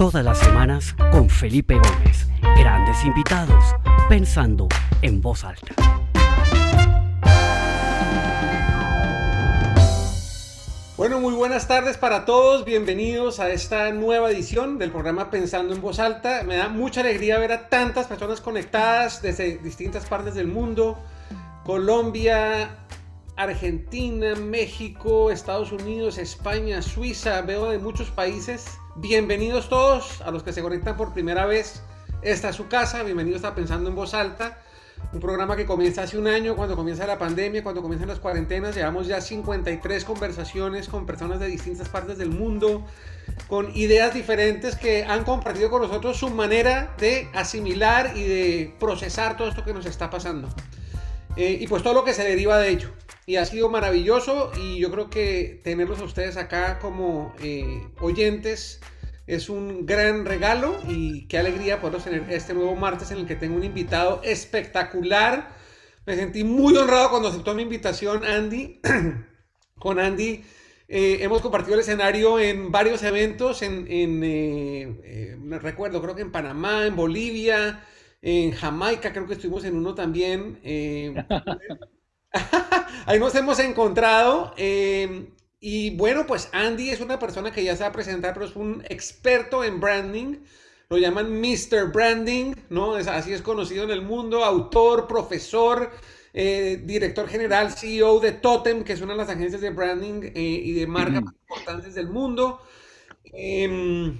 Todas las semanas con Felipe Gómez. Grandes invitados, pensando en voz alta. Bueno, muy buenas tardes para todos. Bienvenidos a esta nueva edición del programa Pensando en Voz Alta. Me da mucha alegría ver a tantas personas conectadas desde distintas partes del mundo. Colombia, Argentina, México, Estados Unidos, España, Suiza. Veo de muchos países. Bienvenidos todos a los que se conectan por primera vez. Esta es su casa. Bienvenidos a Pensando en Voz Alta. Un programa que comienza hace un año, cuando comienza la pandemia, cuando comienzan las cuarentenas. Llevamos ya 53 conversaciones con personas de distintas partes del mundo, con ideas diferentes que han compartido con nosotros su manera de asimilar y de procesar todo esto que nos está pasando. Eh, y pues todo lo que se deriva de ello. Y ha sido maravilloso y yo creo que tenerlos a ustedes acá como eh, oyentes es un gran regalo y qué alegría poder tener este nuevo martes en el que tengo un invitado espectacular. Me sentí muy honrado cuando aceptó mi invitación Andy. Con Andy eh, hemos compartido el escenario en varios eventos, en, recuerdo, creo que en Panamá, en Bolivia, en Jamaica, creo que estuvimos en uno también. Ahí nos hemos encontrado. Eh, y bueno, pues Andy es una persona que ya se va a presentar, pero es un experto en branding. Lo llaman Mr. Branding, ¿no? Es, así es conocido en el mundo. Autor, profesor, eh, director general, CEO de Totem, que es una de las agencias de branding eh, y de marca más importantes del mundo. Em,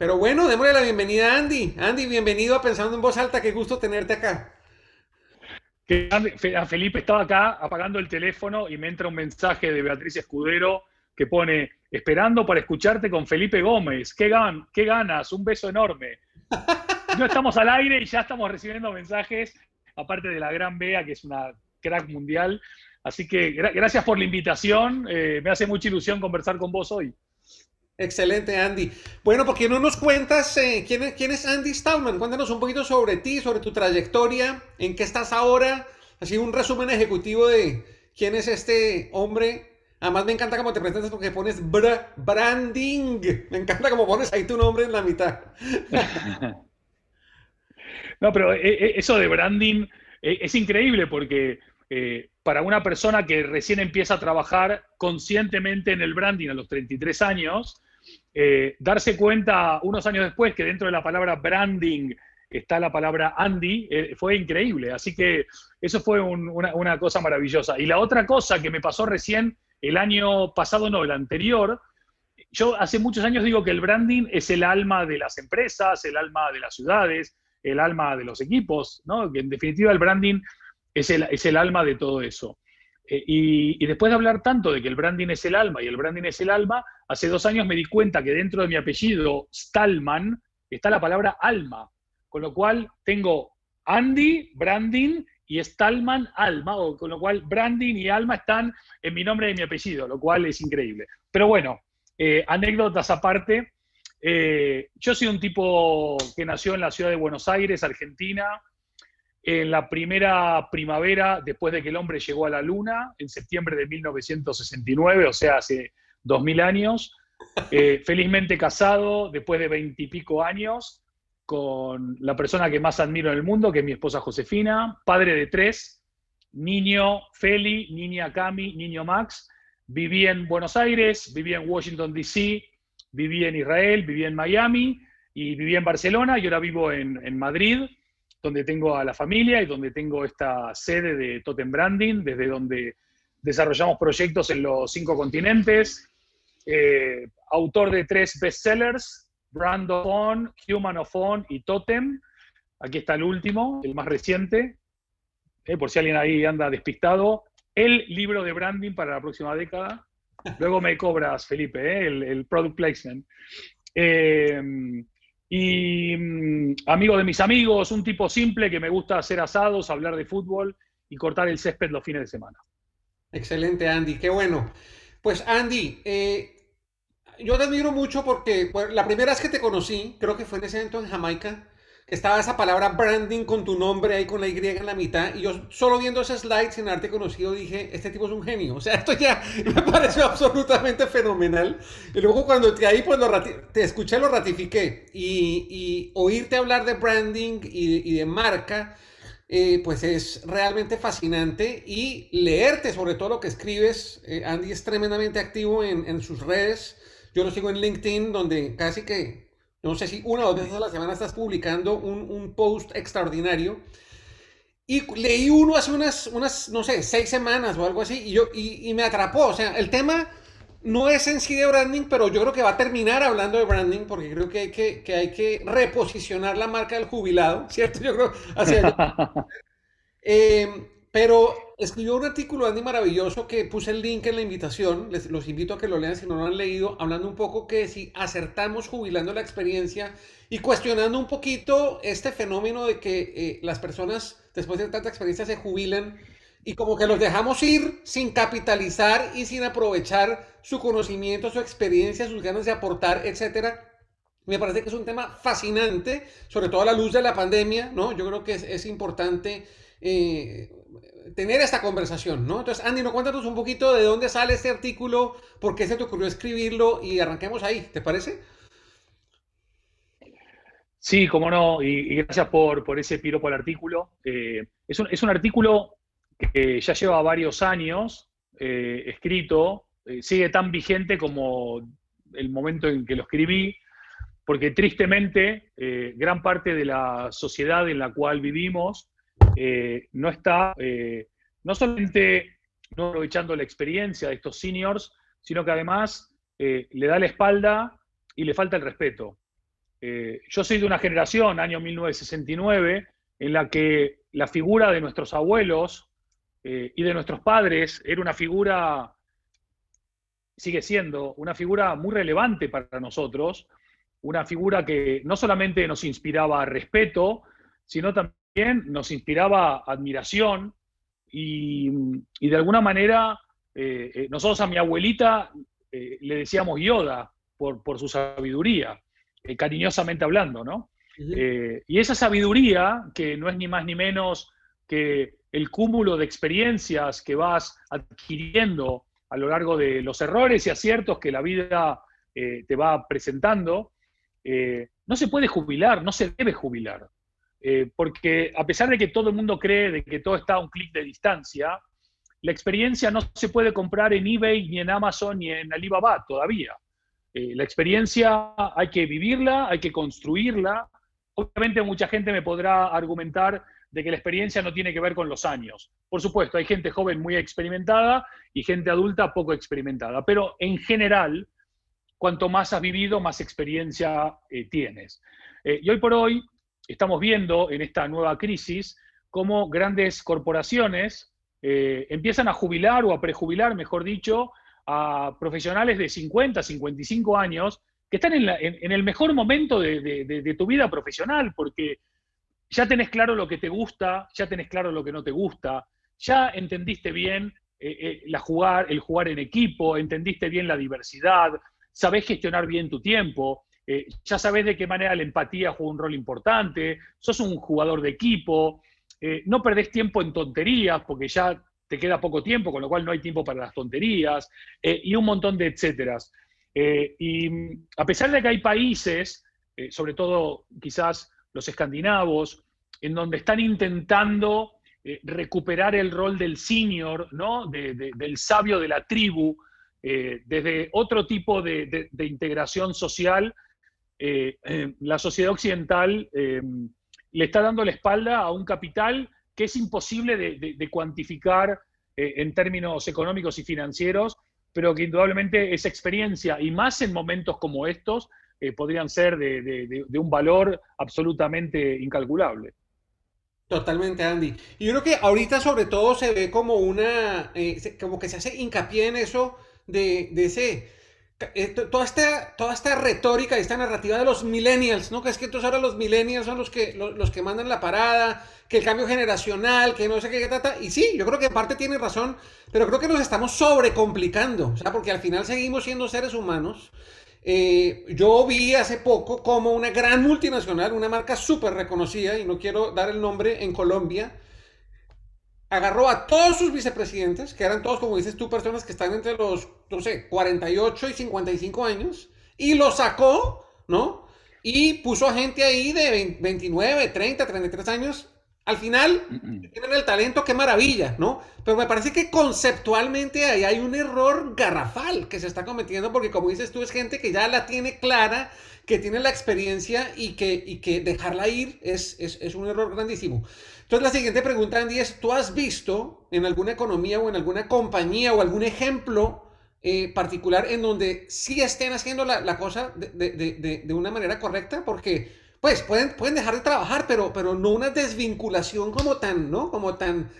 pero bueno, démosle la bienvenida a Andy. Andy, bienvenido a Pensando en Voz Alta. Qué gusto tenerte acá. Felipe estaba acá apagando el teléfono y me entra un mensaje de Beatriz Escudero que pone, esperando para escucharte con Felipe Gómez. ¿Qué, gan qué ganas? Un beso enorme. No estamos al aire y ya estamos recibiendo mensajes, aparte de la gran Bea, que es una crack mundial. Así que gracias por la invitación. Eh, me hace mucha ilusión conversar con vos hoy. Excelente, Andy. Bueno, ¿por qué no nos cuentas eh, ¿quién, es, Andy Stallman? Cuéntanos un poquito sobre ti, sobre tu trayectoria, en qué estás ahora. Así un resumen ejecutivo de quién es este hombre. Además me encanta cómo te presentas porque pones branding. Me encanta cómo pones ahí tu nombre en la mitad. no, pero eh, eh, eso de branding es increíble porque para una persona que recién empieza a trabajar conscientemente en el branding a los 33 años, eh, darse cuenta unos años después que dentro de la palabra branding está la palabra Andy, eh, fue increíble. Así que eso fue una, cosa maravillosa. Y la otra cosa que me pasó recién, el año pasado, no, el anterior, yo hace muchos años digo que el branding es el alma de las empresas, el alma de las ciudades, el alma de los equipos, ¿no? Que en definitiva el branding es el, es el alma de todo eso. Eh, y, después de hablar tanto de que el branding es el alma y el branding es el alma, hace dos años me di cuenta que dentro de mi apellido, Stallman, está la palabra alma. Con lo cual tengo Andy, branding, y Stallman, alma. O, con lo cual branding y alma están en mi nombre y mi apellido, lo cual es increíble. Pero bueno, eh, anécdotas aparte. Eh, yo soy un tipo que nació en la ciudad de Buenos Aires, Argentina, en la primera primavera después de que el hombre llegó a la Luna, en septiembre de 1969, o sea, hace 2000 años. Eh, felizmente casado después de veintipico años con la persona que más admiro en el mundo, que es mi esposa Josefina, padre de tres, niño Feli, niña Cami, niño Max. Viví en Buenos Aires, viví en Washington, D.C., viví en Israel, viví en Miami y viví en Barcelona y ahora vivo en, en Madrid donde tengo a la familia y donde tengo esta sede de Totem Branding, desde donde desarrollamos proyectos en los cinco continentes, eh, autor de tres bestsellers, Brand of On, Human of On y Totem. Aquí está el último, el más reciente, eh, por si alguien ahí anda despistado. El libro de branding para la próxima década. Luego me cobras, Felipe, eh, el, el, product placement y mm, amigo de mis amigos, un tipo simple que me gusta hacer asados, hablar de fútbol y cortar el césped los fines de semana. Excelente, Andy, qué bueno. Pues Andy, eh, yo te admiro mucho porque la primera vez que te conocí, creo que fue en ese evento en Jamaica, estaba esa palabra branding con tu nombre ahí con la Y en la mitad. Y yo solo viendo ese slide sin haberte conocido dije, este tipo es un genio. O sea, esto ya me pareció absolutamente fenomenal. Y luego cuando te, ahí pues te escuché, lo ratifiqué. Y, oírte hablar de branding y, de marca, eh, pues es realmente fascinante. Y leerte sobre todo lo que escribes. Eh, Andy es tremendamente activo en, en sus redes. Yo lo sigo en LinkedIn, donde casi que no sé si una o dos veces a la semana estás publicando un, post extraordinario. Y leí uno hace unas, unas, no sé, seis semanas o algo así, y, yo, y, me atrapó. O sea, el tema no es en sí de branding, pero yo creo que va a terminar hablando de branding, porque creo que hay que, que, hay que reposicionar la marca del jubilado, ¿cierto? Yo creo, así eh, pero escribió un artículo, Andy, maravilloso, que puse el link en la invitación. Les, los invito a que lo lean si no lo han leído, hablando un poco que si acertamos jubilando la experiencia y cuestionando un poquito este fenómeno de que eh, las personas, después de tanta experiencia, se jubilan y como que los dejamos ir sin capitalizar y sin aprovechar su conocimiento, su experiencia, sus ganas de aportar, etcétera. Me parece que es un tema fascinante, sobre todo a la luz de la pandemia, ¿no? Yo creo que es, importante eh, tener esta conversación, ¿no? Entonces, Andy, ¿no cuéntanos un poquito de dónde sale este artículo, por qué se te ocurrió escribirlo y arranquemos ahí, ¿te parece? Sí, cómo no, y, gracias por, por, ese piropo al artículo. Eh, es, un, es, un, artículo que ya lleva varios años eh, escrito, eh, sigue tan vigente como el momento en que lo escribí, porque tristemente gran parte de la sociedad en la cual vivimos eh, no está eh, no solamente no aprovechando la experiencia de estos seniors, sino que además eh, le da la espalda y le falta el respeto. yo soy de una generación, año 1969, en la que la figura de nuestros abuelos y de nuestros padres era una figura, sigue siendo una figura muy relevante para nosotros, una figura que no solamente nos inspiraba respeto, sino también nos inspiraba admiración y, de alguna manera eh, eh, nosotros a mi abuelita eh, le decíamos Yoda por, por su sabiduría, cariñosamente hablando, ¿no? y esa sabiduría, que no es ni más ni menos que el cúmulo de experiencias que vas adquiriendo a lo largo de los errores y aciertos que la vida te va presentando, no se puede jubilar, no se debe jubilar. Eh, porque a pesar de que todo el mundo cree de que todo está a un clic de distancia, la experiencia no se puede comprar en eBay, ni en Amazon, ni en Alibaba todavía. Eh, la experiencia hay que vivirla, hay que construirla. Obviamente mucha gente me podrá argumentar de que la experiencia no tiene que ver con los años. Por supuesto, hay gente joven muy experimentada y gente adulta poco experimentada, pero en general, cuanto más has vivido, más experiencia eh, tienes. y hoy por hoy, estamos viendo en esta nueva crisis cómo grandes corporaciones eh, empiezan a jubilar o a prejubilar, mejor dicho, a profesionales de 50, 55 años que están en, el mejor momento de, tu vida profesional, porque ya tenés claro lo que te gusta, ya tenés claro lo que no te gusta, ya entendiste bien eh, eh, la jugar, el jugar en equipo, entendiste bien la diversidad, sabés gestionar bien tu tiempo, eh, ya sabes de qué manera la empatía juega un rol importante, sos un jugador de equipo, eh, no perdés tiempo en tonterías porque ya te queda poco tiempo, con lo cual no hay tiempo para las tonterías, eh, y un montón de etcéteras. y a pesar de que hay países, sobre todo quizás los escandinavos, en donde están intentando recuperar el rol del senior, ¿no? del sabio de la tribu, desde otro tipo de integración social eh, eh, la sociedad occidental eh, le está dando la espalda a un capital que es imposible de, cuantificar en términos económicos y financieros, pero que indudablemente esa experiencia, y más en momentos como estos, podrían ser de, un valor absolutamente incalculable. Totalmente, Andy. Y yo creo que ahorita sobre todo se ve como una, como que se hace hincapié en eso de ese eh, toda esta, toda esta retórica y esta narrativa de los millennials, ¿no? Que es que entonces ahora los millennials son los que, los, que mandan la parada, que el cambio generacional, que no sé qué, trata. Y sí, yo creo que en parte tiene razón, pero creo que nos estamos sobrecomplicando, o sea, porque al final seguimos siendo seres humanos eh, yo vi hace poco como una gran multinacional, una marca súper reconocida, y no quiero dar el nombre en Colombia, agarró a todos sus vicepresidentes, que eran todos, como dices tú, personas que están entre los, no sé, 48 y 55 años, y lo sacó, ¿no? Y puso a gente ahí de 29, 30, 33 años. Al final, tienen el talento, qué maravilla, ¿no? Pero me parece que conceptualmente ahí hay un error garrafal que se está cometiendo, porque como dices tú, es gente que ya la tiene clara, que tiene la experiencia y que, y que dejarla ir es, es, es un error grandísimo. Entonces la siguiente pregunta, Andy, es, ¿tú has visto en alguna economía o en alguna compañía o algún ejemplo eh, particular en donde sí estén haciendo la, cosa de, de, de, una manera correcta? Porque, pues, pueden, pueden dejar de trabajar, pero, pero no una desvinculación como tan, ¿no? Como tan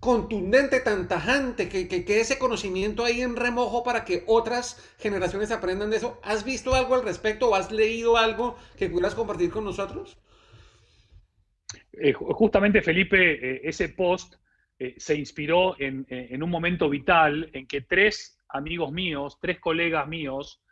contundente, tan tajante, que, que, que, ese conocimiento ahí en remojo para que otras generaciones aprendan de eso. ¿Has visto algo al respecto o has leído algo que pudieras compartir con nosotros? Eh, justamente, Felipe, eh, ese post se inspiró en, en, un momento vital en que tres amigos míos, tres colegas míos,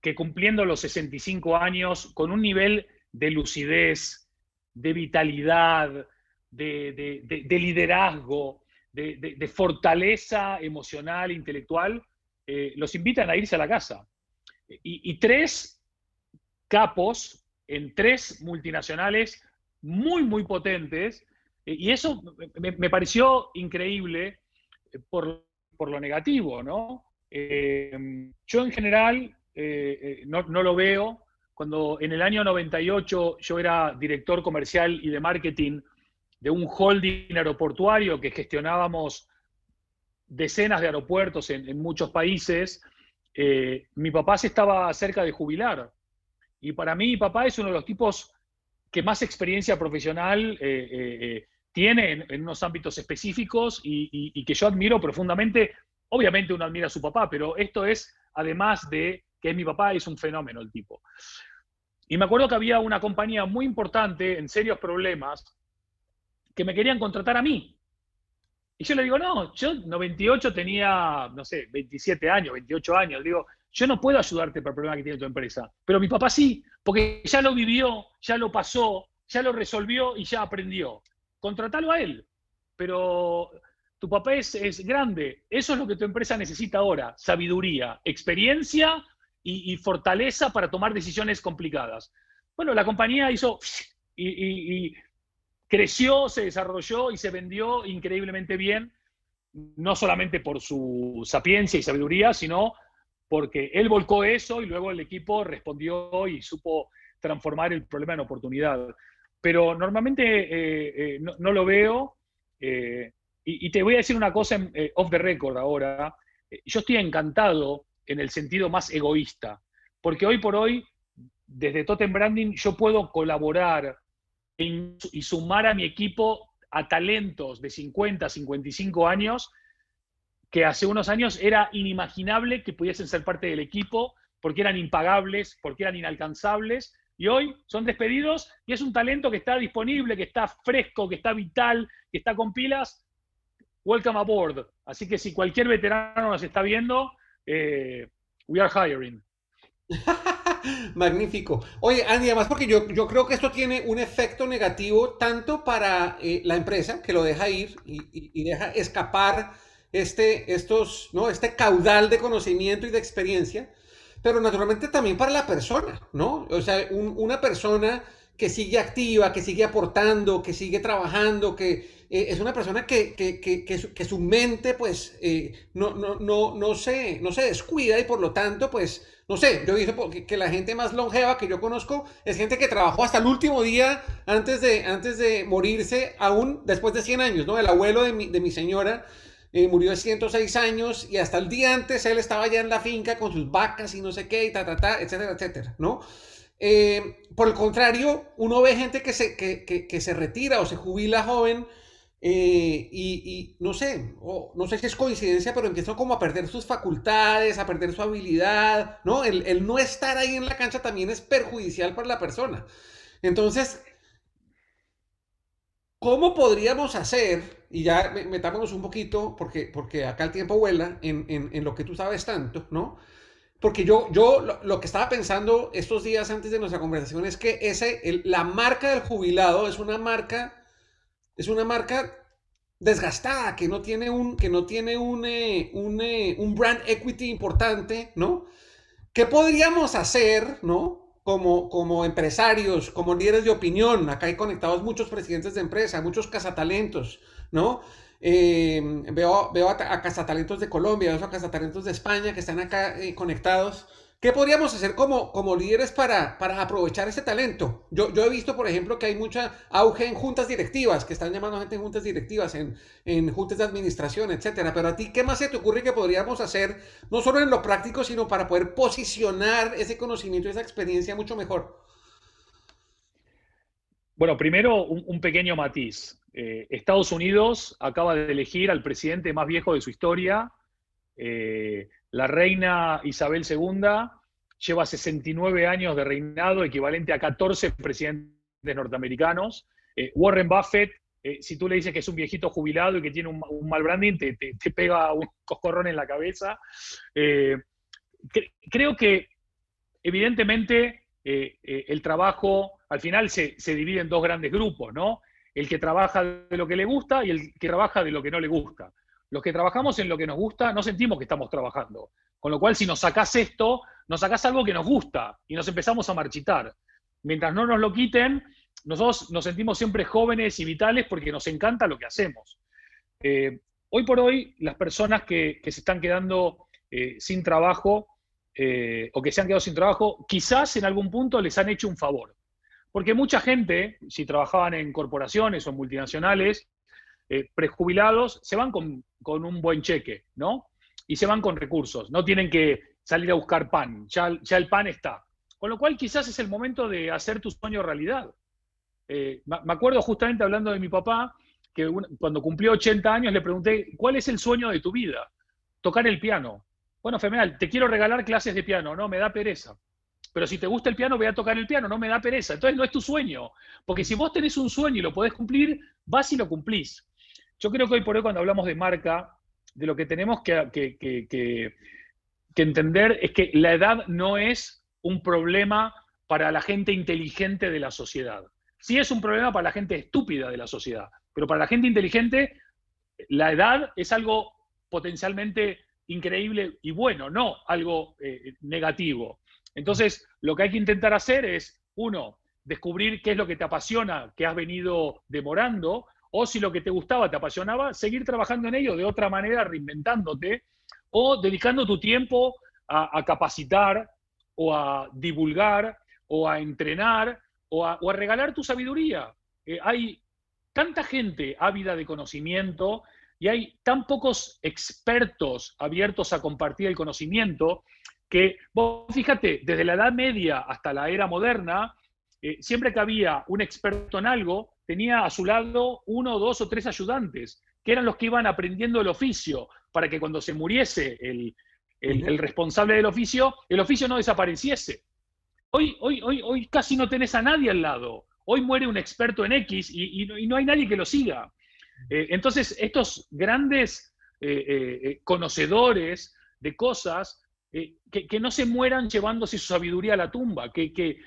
que cumpliendo los 65 años, con un nivel de lucidez, de vitalidad, de, de, de liderazgo, de, fortaleza emocional, intelectual, los invitan a irse a la casa. Y, tres capos en tres multinacionales muy, muy potentes, eh, y eso me, pareció increíble eh, por, lo negativo, ¿no? Eh, yo en general no, lo veo. Cuando en el año 98 yo era director comercial y de marketing de un holding aeroportuario que gestionábamos decenas de aeropuertos en, muchos países, mi papá se estaba cerca de jubilar. Y para mí mi papá es uno de los tipos que más experiencia profesional eh, eh, eh, tiene en, unos ámbitos específicos y, que yo admiro profundamente. Obviamente uno admira a su papá, pero esto es, además de que es mi papá, es un fenómeno el tipo. Y me acuerdo que había una compañía muy importante en serios problemas que me querían contratar a mí. Y yo le digo, no, yo 98 tenía, no sé, 27 años, 28 años. Digo, yo no puedo ayudarte para el problema que tiene tu empresa, pero mi papá sí, porque ya lo vivió, ya lo pasó, ya lo resolvió y ya aprendió. Contratalo a él, pero tu papá es, grande, eso es lo que tu empresa necesita ahora, sabiduría, experiencia y, fortaleza para tomar decisiones complicadas. Bueno, la compañía hizo y, y creció, se desarrolló y se vendió increíblemente bien, no solamente por su sapiencia y sabiduría, sino porque él volcó eso y luego el equipo respondió y supo transformar el problema en oportunidad. Pero normalmente eh, eh, no, lo veo. Eh, y, te voy a decir una cosa off the record ahora. Yo estoy encantado en el sentido más egoísta, porque hoy por hoy, desde Totem Branding, yo puedo colaborar y sumar a mi equipo a talentos de 50, 55 años que hace unos años era inimaginable que pudiesen ser parte del equipo porque eran impagables, porque eran inalcanzables, y hoy son despedidos y es un talento que está disponible, que está fresco, que está vital, que está con pilas. Welcome aboard. Así que si cualquier veterano nos está viendo, eh, we are hiring. Magnífico. Oye, Andy, además porque yo, yo creo que esto tiene un efecto negativo tanto para eh, la empresa, que lo deja ir y deja escapar este, estos, ¿no? este caudal de conocimiento y de experiencia, pero naturalmente también para la persona, ¿no? O sea, una persona que sigue activa, que sigue aportando, que sigue trabajando, que eh, es una persona que, que, que, que su, mente pues eh, no, no, no, no, se, no se descuida y por lo tanto pues, no sé, yo dije que, la gente más longeva que yo conozco es gente que trabajó hasta el último día antes de, antes de morirse, aún después de 100 años, ¿no? El abuelo de mi, de mi señora eh, murió de 106 años y hasta el día antes él estaba ya en la finca con sus vacas y no sé qué, y ta, ta, ta, etcétera, etcétera, ¿no? Eh, por el contrario, uno ve gente que se, que, que, se retira o se jubila joven eh, y, no sé, no sé si es coincidencia, pero empiezan como a perder sus facultades, a perder su habilidad, ¿no? El no estar ahí en la cancha también es perjudicial para la persona. Entonces, ¿Cómo podríamos hacer, y ya metámonos un poquito, porque, porque acá el tiempo vuela en, en, en, lo que tú sabes tanto, ¿no? porque yo, yo lo, que estaba pensando estos días antes de nuestra conversación es que ese, la marca del jubilado es una marca, es una marca desgastada, que no tiene un, que no tiene un, eh, eh, un, brand equity importante, ¿no? ¿Qué podríamos hacer, ¿no? Como, como empresarios, como líderes de opinión, acá hay conectados muchos presidentes de empresa, muchos cazatalentos, ¿no? Eh, veo veo a, a, cazatalentos de Colombia, veo a cazatalentos de España que están acá conectados. ¿Qué podríamos hacer como, como líderes para, para aprovechar ese talento? Yo, he visto, por ejemplo, que hay mucha auge en juntas directivas, que están llamando gente en juntas directivas, en, en juntas de administración, etcétera. Pero a ti, ¿qué más se te ocurre que podríamos hacer, no solo en lo práctico, sino para poder posicionar ese conocimiento, esa experiencia mucho mejor? Bueno, primero un, pequeño matiz. Eh, Estados Unidos acaba de elegir al presidente más viejo de su historia. Eh, la reina Isabel II lleva 69 años de reinado, equivalente a 14 presidentes norteamericanos. Eh, Warren Buffett, eh, si tú le dices que es un viejito jubilado y que tiene un, mal branding, te, pega un coscorrón en la cabeza. Eh, creo que, evidentemente, el trabajo al final se, se, divide en dos grandes grupos, ¿no? El que trabaja de lo que le gusta y el que trabaja de lo que no le gusta los que trabajamos en lo que nos gusta no sentimos que estamos trabajando. Con lo cual, si nos sacás esto, nos sacás algo que nos gusta y nos empezamos a marchitar. Mientras no nos lo quiten, nosotros nos sentimos siempre jóvenes y vitales porque nos encanta lo que hacemos. Eh, hoy por hoy, las personas que, se están quedando eh, sin trabajo eh, o que se han quedado sin trabajo, quizás en algún punto les han hecho un favor. Porque mucha gente, si trabajaban en corporaciones o multinacionales, eh, prejubilados se van con, un buen cheque, ¿no? Y se van con recursos, no tienen que salir a buscar pan, ya, ya el pan está. Con lo cual quizás es el momento de hacer tu sueño realidad. Eh, me acuerdo justamente hablando de mi papá, que cuando cumplió 80 años le pregunté, ¿cuál es el sueño de tu vida? Tocar el piano. Bueno, Femenal, te quiero regalar clases de piano, no, me da pereza. Pero si te gusta el piano, voy a tocar el piano, no me da pereza. Entonces no es tu sueño. Porque si vos tenés un sueño y lo podés cumplir, vas y lo cumplís. Yo creo que hoy por hoy cuando hablamos de marca, de lo que tenemos que, entender es que la edad no es un problema para la gente inteligente de la sociedad. Sí es un problema para la gente estúpida de la sociedad, pero para la gente inteligente la edad es algo potencialmente increíble y bueno, no algo eh, negativo. Entonces, lo que hay que intentar hacer es, uno, descubrir qué es lo que te apasiona, que has venido demorando, o si lo que te gustaba te apasionaba, seguir trabajando en ello de otra manera, reinventándote, o dedicando tu tiempo a, capacitar, o a divulgar, o a entrenar, o a, regalar tu sabiduría. Eh, hay tanta gente ávida de conocimiento y hay tan pocos expertos abiertos a compartir el conocimiento que, vos fíjate, desde la Edad Media hasta la era moderna, eh, siempre que había un experto en algo, tenía a su lado uno, dos o tres ayudantes, que eran los que iban aprendiendo el oficio, para que cuando se muriese el, responsable del oficio, el oficio no desapareciese. Hoy, hoy, hoy, hoy casi no tenés a nadie al lado. Hoy muere un experto en X y, no hay nadie que lo siga. Eh, entonces, estos grandes eh, conocedores de cosas, que, no se mueran llevándose su sabiduría a la tumba, que, que,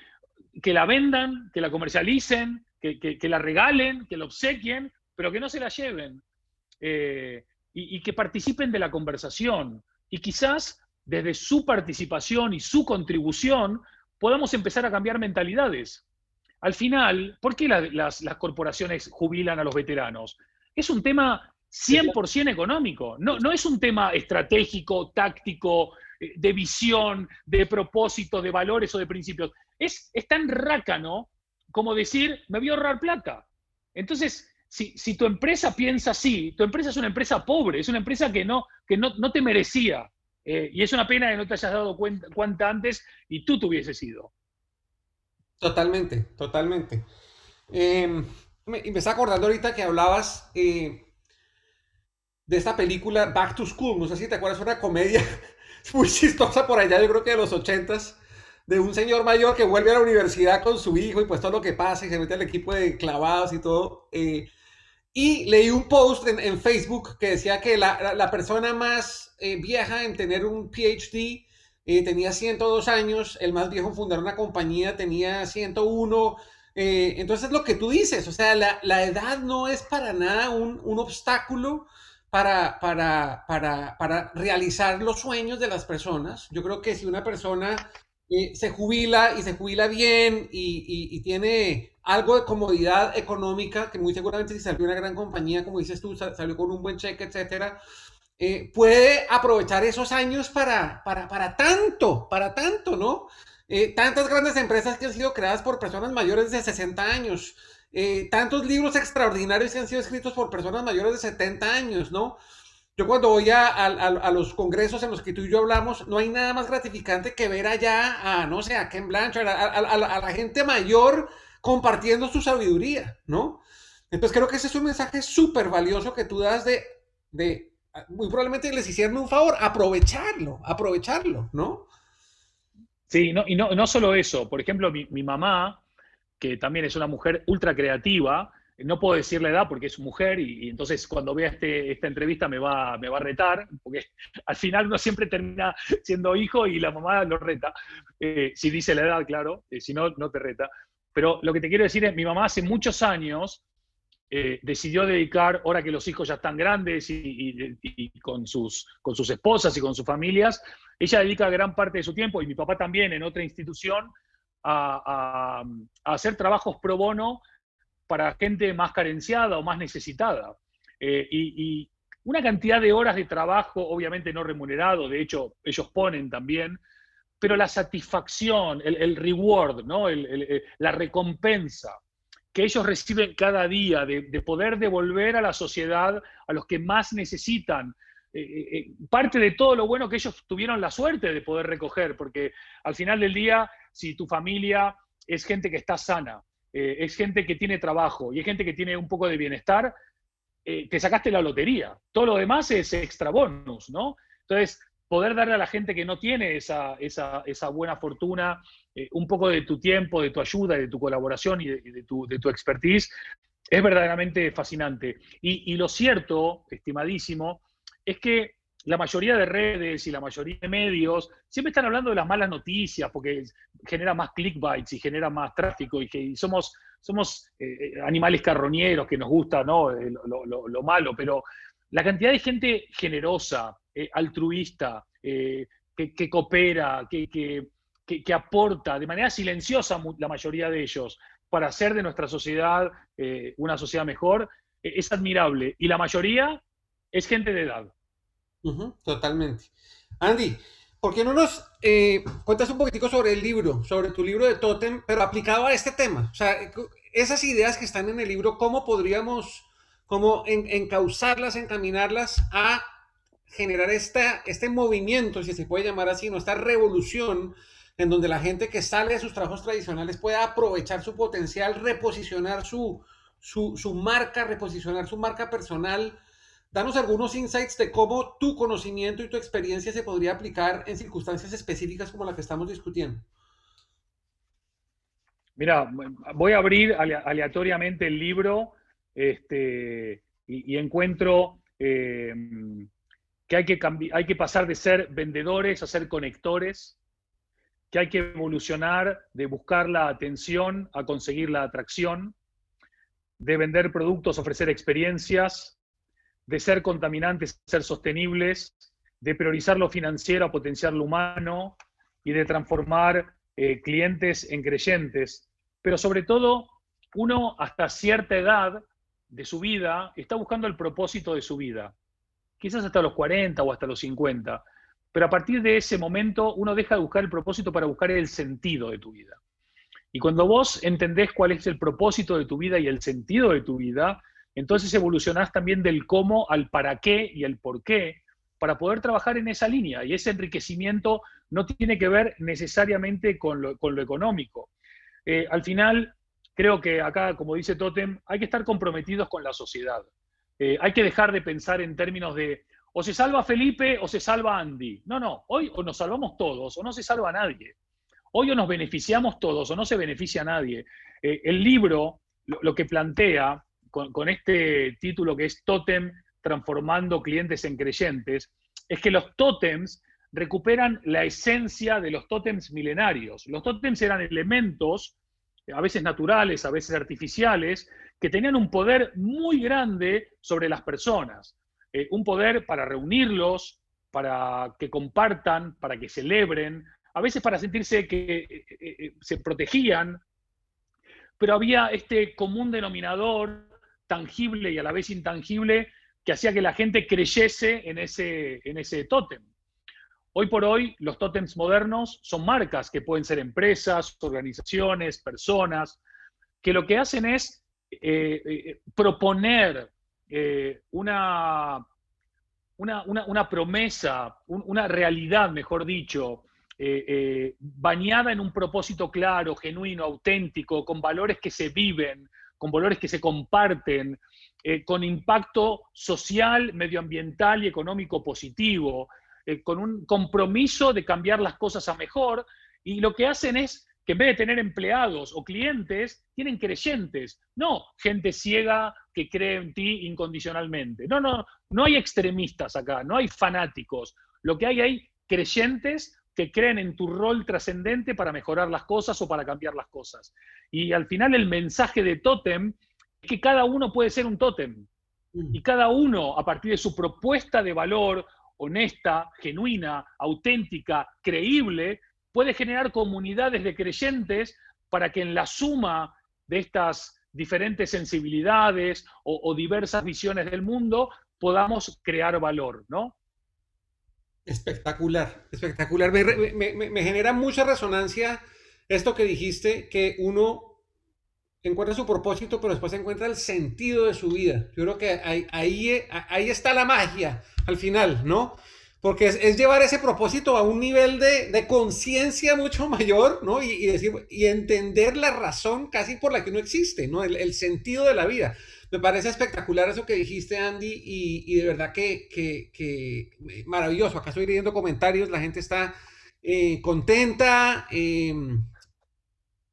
que la vendan, que la comercialicen, que, la regalen, que la obsequien, pero que no se la lleven. Eh, y, que participen de la conversación. Y quizás desde su participación y su contribución podamos empezar a cambiar mentalidades. Al final, ¿por qué las, corporaciones jubilan a los veteranos? Es un tema 100% económico, no, no es un tema estratégico, táctico, eh, de visión, de propósito, de valores o de principios. Es, es tan rácano como decir, me voy a ahorrar plata. Entonces, si, tu empresa piensa así, tu empresa es una empresa pobre, es una empresa que no, que no, te merecía. Eh, y es una pena que no te hayas dado cuenta, antes y tú te hubieses ido. Totalmente, totalmente. Em, me, me, está acordando ahorita que hablabas eh, de esta película Back to School. No sé si te acuerdas, una comedia muy chistosa por allá, yo creo que de los ochentas de un señor mayor que vuelve a la universidad con su hijo y pues todo lo que pasa y se mete al equipo de clavados y todo. Eh, y leí un post en, Facebook que decía que la, persona más eh, vieja en tener un PhD eh, tenía 102 años, el más viejo fundar una compañía tenía 101. Eh, entonces, lo que tú dices, o sea, la, la edad no es para nada un, un obstáculo para, para, para, para, realizar los sueños de las personas. Yo creo que si una persona se jubila y se jubila bien y, y, tiene algo de comodidad económica, que muy seguramente si salió una gran compañía, como dices tú, salió con un buen cheque, etcétera, eh, puede aprovechar esos años para, para, para tanto, para tanto, ¿no? Eh, tantas grandes empresas que han sido creadas por personas mayores de 60 años, eh, tantos libros extraordinarios que han sido escritos por personas mayores de 70 años, ¿no? Yo cuando voy a, a, los congresos en los que tú y yo hablamos, no hay nada más gratificante que ver allá a, no sé, a Ken Blanchard, a, la gente mayor compartiendo su sabiduría, ¿no? Entonces creo que ese es un mensaje súper valioso que tú das de, de muy probablemente les hicieron un favor, aprovecharlo, aprovecharlo, ¿no? Sí, no, y no, no solo eso, por ejemplo, mi, mamá, que también es una mujer ultra creativa, no puedo decir la edad porque es mujer y, entonces cuando vea este, esta entrevista me va, me va a retar, porque al final uno siempre termina siendo hijo y la mamá lo reta, eh, si dice la edad, claro, eh, si no, no te reta. Pero lo que te quiero decir es, mi mamá hace muchos años eh, decidió dedicar, ahora que los hijos ya están grandes y, con, sus, con sus esposas y con sus familias, ella dedica gran parte de su tiempo, y mi papá también en otra institución, a, hacer trabajos pro bono para gente más carenciada o más necesitada. Eh, y, una cantidad de horas de trabajo, obviamente no remunerado, de hecho ellos ponen también, pero la satisfacción, el, reward, ¿no? la recompensa que ellos reciben cada día, de, poder devolver a la sociedad a los que más necesitan. Eh, eh, eh, parte de todo lo bueno que ellos tuvieron la suerte de poder recoger, porque al final del día, si tu familia es gente que está sana, es gente que tiene trabajo y es gente que tiene un poco de bienestar, te sacaste la lotería. Todo lo demás es extra bonus, ¿no? Entonces, poder darle a la gente que no tiene esa, esa, esa buena fortuna eh, un poco de tu tiempo, de tu ayuda, de tu colaboración y de, tu, de tu, expertise, es verdaderamente fascinante. Y, y, lo cierto, estimadísimo, es que la mayoría de redes y la mayoría de medios siempre están hablando de las malas noticias porque genera más clickbaits y genera más tráfico y que somos, somos eh, animales carroñeros que nos gusta ¿no? Eh, lo, lo, lo, malo, pero la cantidad de gente generosa, eh, altruista, eh, que, coopera, que, que, aporta de manera silenciosa la mayoría de ellos para hacer de nuestra sociedad eh, una sociedad mejor, es admirable. Y la mayoría es gente de edad. Totalmente. Andy, ¿por qué no nos cuentas un poquitico sobre el libro, sobre tu libro de Totem, pero aplicado a este tema? O sea, esas ideas que están en el libro, ¿cómo podríamos, cómo encauzarlas, encaminarlas a generar esta, este movimiento, si se puede llamar así, ¿no? esta revolución en donde la gente que sale de sus trabajos tradicionales pueda aprovechar su potencial, reposicionar su, su, marca, reposicionar su marca personal. Danos algunos insights de cómo tu conocimiento y tu experiencia se podría aplicar en circunstancias específicas como la que estamos discutiendo. Mira, voy a abrir aleatoriamente el libro este, y, encuentro eh, que hay que, hay que pasar de ser vendedores a ser conectores, que hay que evolucionar de buscar la atención a conseguir la atracción, de vender productos, ofrecer experiencias, de ser contaminantes, ser sostenibles, de priorizar lo financiero a potenciar lo humano y de transformar eh, clientes en creyentes. Pero sobre todo, uno hasta cierta edad de su vida está buscando el propósito de su vida quizás hasta los 40 o hasta los 50, pero a partir de ese momento uno deja de buscar el propósito para buscar el sentido de tu vida. Y cuando vos entendés cuál es el propósito de tu vida y el sentido de tu vida, entonces evolucionás también del cómo al para qué y el por qué para poder trabajar en esa línea. Y ese enriquecimiento no tiene que ver necesariamente con lo, económico. Eh, al final, creo que acá, como dice Totem, hay que estar comprometidos con la sociedad. Eh, hay que dejar de pensar en términos de o se salva Felipe o se salva Andy. No, no, hoy o nos salvamos todos o no se salva nadie. Hoy o nos beneficiamos todos o no se beneficia a nadie. Eh, el libro lo, que plantea con, este título que es Totem transformando clientes en creyentes, es que los tótems recuperan la esencia de los tótems milenarios. Los tótems eran elementos, a veces naturales, a veces artificiales, que tenían un poder muy grande sobre las personas. Eh, un poder para reunirlos, para que compartan, para que celebren, a veces para sentirse que eh, eh, se protegían, pero había este común denominador tangible y a la vez intangible que hacía que la gente creyese en ese, en ese tótem. Hoy por hoy, los tótems modernos son marcas que pueden ser empresas, organizaciones, personas, que lo que hacen es eh, eh, proponer eh, una, una, promesa, una realidad, mejor dicho, bañada en un propósito claro, genuino, auténtico, con valores que se viven, con valores que se comparten, con impacto social, medioambiental y económico positivo. Eh, con un compromiso de cambiar las cosas a mejor, y lo que hacen es que en vez de tener empleados o clientes, tienen creyentes, no gente ciega que cree en ti incondicionalmente. No, no, no hay extremistas acá, no hay fanáticos. Lo que hay hay creyentes que creen en tu rol trascendente para mejorar las cosas o para cambiar las cosas. Y al final el mensaje de Totem es que cada uno puede ser un Totem. Mm. Y cada uno, a partir de su propuesta de valor honesta, genuina, auténtica, creíble, puede generar comunidades de creyentes para que en la suma de estas diferentes sensibilidades o, diversas visiones del mundo podamos crear valor, ¿no? Espectacular, espectacular. Me, genera mucha resonancia esto que dijiste, que uno encuentra su propósito, pero después encuentra el sentido de su vida. Yo creo que ahí, ahí, ahí está la magia al final, ¿no? Porque es, llevar ese propósito a un nivel de, conciencia mucho mayor, ¿no? Y, y entender la razón casi por la que no existe, ¿no? El, sentido de la vida. Me parece espectacular eso que dijiste, Andy, y, de verdad que, que, maravilloso. Acá estoy leyendo comentarios, la gente está eh, contenta, em,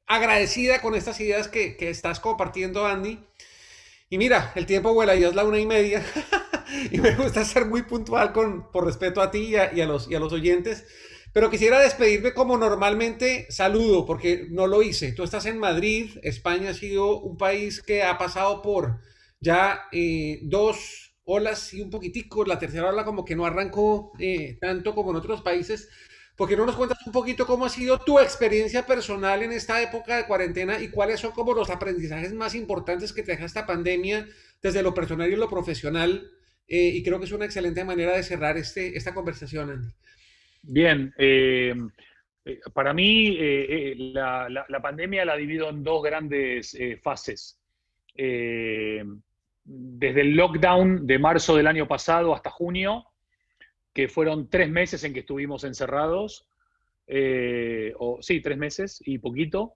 agradecida con estas ideas que, que estás compartiendo, Andy. Y mira, el tiempo vuela, ya es la una y media. y me gusta ser muy puntual con, por respeto a ti y a, los, y a los oyentes. Pero quisiera despedirme como normalmente saludo, porque no lo hice. Tú estás en Madrid, España ha sido un país que ha pasado por ya eh, dos olas y un poquitico, la tercera ola como que no arrancó eh, tanto como en otros países. ¿Por qué no nos cuentas un poquito cómo ha sido tu experiencia personal en esta época de cuarentena y cuáles son como los aprendizajes más importantes que te deja esta pandemia desde lo personal y lo profesional eh, y creo que es una excelente manera de cerrar este, esta conversación, Andy. Bien, eh, eh, para mí la, la, pandemia la divido en dos grandes fases. desde el lockdown de marzo del año pasado hasta junio, que fueron tres meses en que estuvimos encerrados, o sí, tres meses y poquito.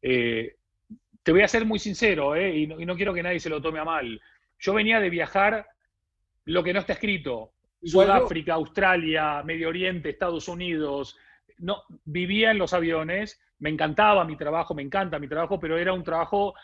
te voy a ser muy sincero, y no quiero que nadie se lo tome a mal. Yo venía de viajar lo que no está escrito. Sudáfrica, Australia, Medio Oriente, Estados Unidos. No, vivía en los aviones, me encantaba mi trabajo, me encanta mi trabajo, pero era un trabajo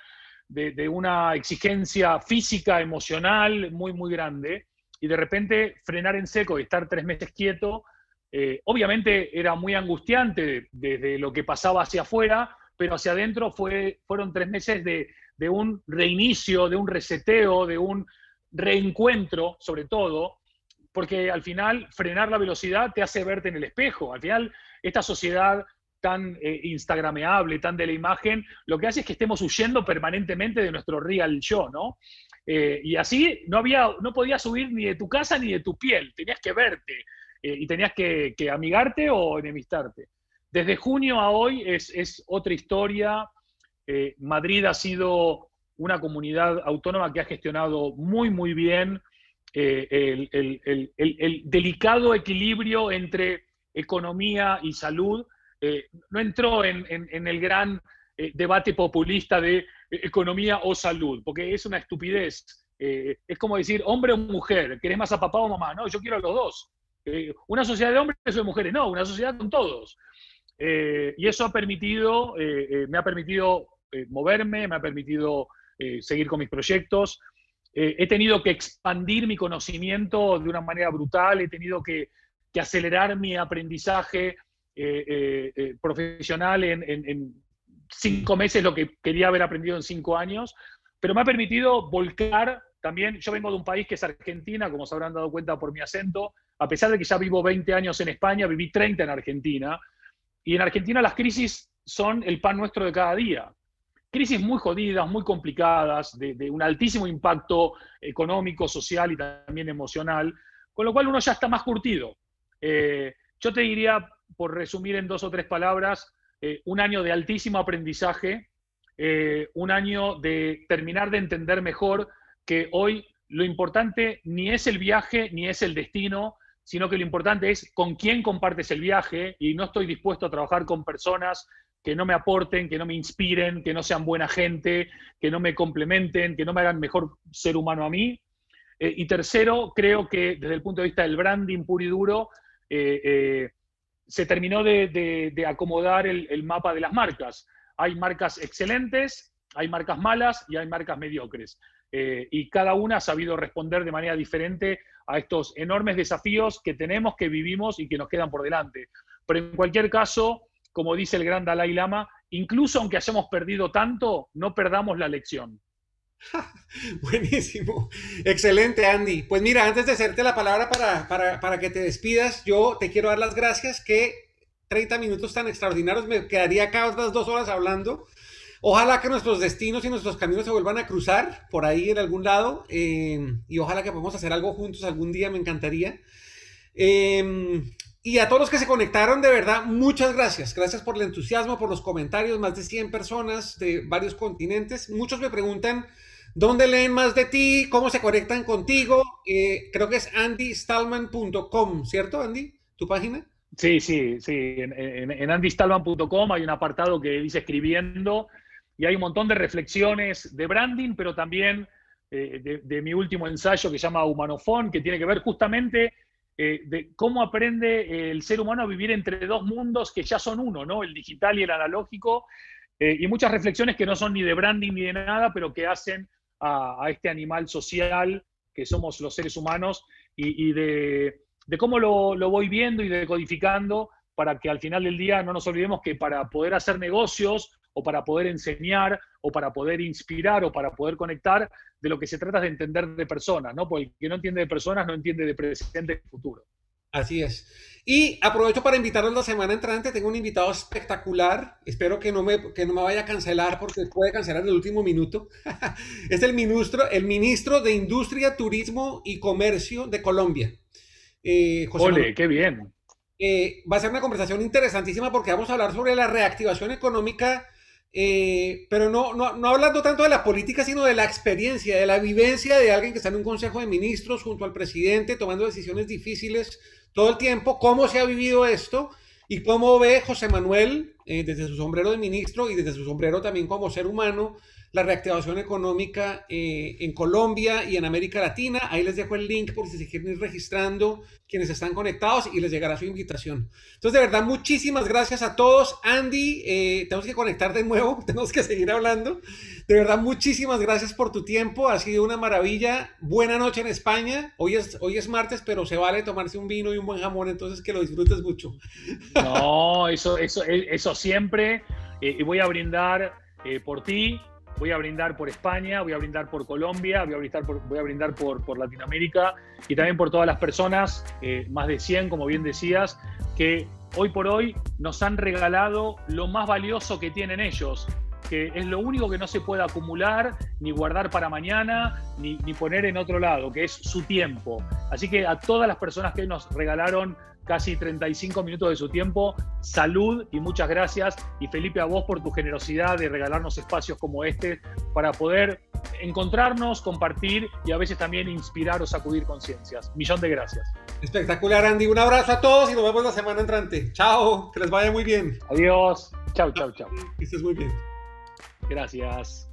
de, una exigencia física, emocional muy, muy grande. Y de repente frenar en seco y estar tres meses quieto, eh, obviamente era muy angustiante desde lo que pasaba hacia afuera, pero hacia adentro fue, fueron tres meses de, de un reinicio, de un reseteo, de un reencuentro, sobre todo, porque al final frenar la velocidad te hace verte en el espejo. Al final, esta sociedad tan eh, instagrameable, tan de la imagen, lo que hace es que estemos huyendo permanentemente de nuestro real yo, ¿no? Eh, y así no, había, no podías subir ni de tu casa ni de tu piel, tenías que verte eh, y tenías que, amigarte o enemistarte. Desde junio a hoy es, es otra historia. Madrid ha sido una comunidad autónoma que ha gestionado muy, muy bien eh, el, delicado equilibrio entre economía y salud. Eh, no entró en, el gran eh, debate populista de economía o salud, porque es una estupidez. es como decir hombre o mujer, ¿querés más a papá o mamá? No, yo quiero a los dos. una sociedad de hombres o de mujeres, no, una sociedad con todos. y eso ha permitido, me ha permitido moverme, me ha permitido seguir con mis proyectos. Eh, he tenido que expandir mi conocimiento de una manera brutal, he tenido que, acelerar mi aprendizaje profesional en, en, cinco meses lo que quería haber aprendido en cinco años, pero me ha permitido volcar también, yo vengo de un país que es Argentina, como se habrán dado cuenta por mi acento, a pesar de que ya vivo 20 años en España, viví 30 en Argentina, y en Argentina las crisis son el pan nuestro de cada día. Crisis muy jodidas, muy complicadas, de, un altísimo impacto económico, social y también emocional, con lo cual uno ya está más curtido. Eh, yo te diría, por resumir en dos o tres palabras, eh, un año de altísimo aprendizaje, eh, un año de terminar de entender mejor que hoy lo importante ni es el viaje ni es el destino, sino que lo importante es con quién compartes el viaje y no estoy dispuesto a trabajar con personas que no me aporten, que no me inspiren, que no sean buena gente, que no me complementen, que no me hagan mejor ser humano a mí. Eh, y tercero, creo que desde el punto de vista del branding puro y duro, eh, eh, se terminó de, acomodar el, mapa de las marcas. Hay marcas excelentes, hay marcas malas y hay marcas mediocres. Y cada una ha sabido responder de manera diferente a estos enormes desafíos que tenemos, que vivimos y que nos quedan por delante. Pero en cualquier caso, como dice el gran Dalai Lama, incluso aunque hayamos perdido tanto, no perdamos la lección. Buenísimo. Excelente, Andy. Pues mira, antes de hacerte la palabra para, para, que te despidas, yo te quiero dar las gracias que 30 minutos tan extraordinarios, me quedaría acá otras dos horas hablando. Ojalá que nuestros destinos y nuestros caminos se vuelvan a cruzar por ahí en algún lado eh, y ojalá que podamos hacer algo juntos algún día, me encantaría. Eh, y a todos los que se conectaron, de verdad, muchas gracias. Gracias por el entusiasmo, por los comentarios, más de 100 personas de varios continentes. Muchos me preguntan dónde leen más de ti, cómo se conectan contigo. Eh, creo que es andystallman.com, ¿cierto, Andy? ¿Tu página? Sí, sí, sí. En, en, andystallman.com hay un apartado que dice escribiendo y hay un montón de reflexiones de branding, pero también eh, de, mi último ensayo que se llama Humanofón, que tiene que ver justamente eh, de cómo aprende el ser humano a vivir entre dos mundos que ya son uno, ¿no? El digital y el analógico, eh, y muchas reflexiones que no son ni de branding ni de nada, pero que hacen a, este animal social que somos los seres humanos y, de, cómo lo voy viendo y decodificando para que al final del día no nos olvidemos que para poder hacer negocios o para poder enseñar, o para poder inspirar, o para poder conectar, de lo que se trata es de entender de personas, ¿no? Porque el que no entiende de personas no entiende de presente y futuro. Así es. Y aprovecho para invitarlos la semana entrante. Tengo un invitado espectacular. Espero que no me, que no me vaya a cancelar porque puede cancelar en el último minuto. es el ministro, el ministro de Industria, Turismo y Comercio de Colombia. Eh, Ole, qué bien. Eh, va a ser una conversación interesantísima porque vamos a hablar sobre la reactivación económica eh, pero no, no, no, hablando tanto de la política, sino de la experiencia, de la vivencia de alguien que está en un consejo de ministros junto al presidente, tomando decisiones difíciles todo el tiempo, cómo se ha vivido esto y cómo ve José Manuel eh, desde su sombrero de ministro y desde su sombrero también como ser humano la reactivación económica eh, en Colombia y en América Latina. Ahí les dejo el link por si se quieren ir registrando quienes están conectados y les llegará su invitación. Entonces, de verdad, muchísimas gracias a todos. Andy, eh, tenemos que conectar de nuevo, tenemos que seguir hablando. De verdad, muchísimas gracias por tu tiempo. Ha sido una maravilla. Buena noche en España. Hoy es, hoy es martes, pero se vale tomarse un vino y un buen jamón, entonces que lo disfrutes mucho. No, eso, eso, eso siempre. Eh, y voy a brindar por ti, voy a brindar por España, voy a brindar por Colombia, voy a brindar por, voy a brindar por, Latinoamérica y también por todas las personas, eh, más de 100, como bien decías, que hoy por hoy nos han regalado lo más valioso que tienen ellos, que es lo único que no se puede acumular, ni guardar para mañana, ni, ni poner en otro lado, que es su tiempo. Así que a todas las personas que nos regalaron casi 35 minutos de su tiempo. Salud y muchas gracias. Y Felipe, a vos por tu generosidad de regalarnos espacios como este para poder encontrarnos, compartir y a veces también inspirar o sacudir conciencias. Millón de gracias. Espectacular, Andy. Un abrazo a todos y nos vemos la semana entrante. Chao, que les vaya muy bien. Adiós. Chao, chao, chao. Que estés muy bien. Gracias.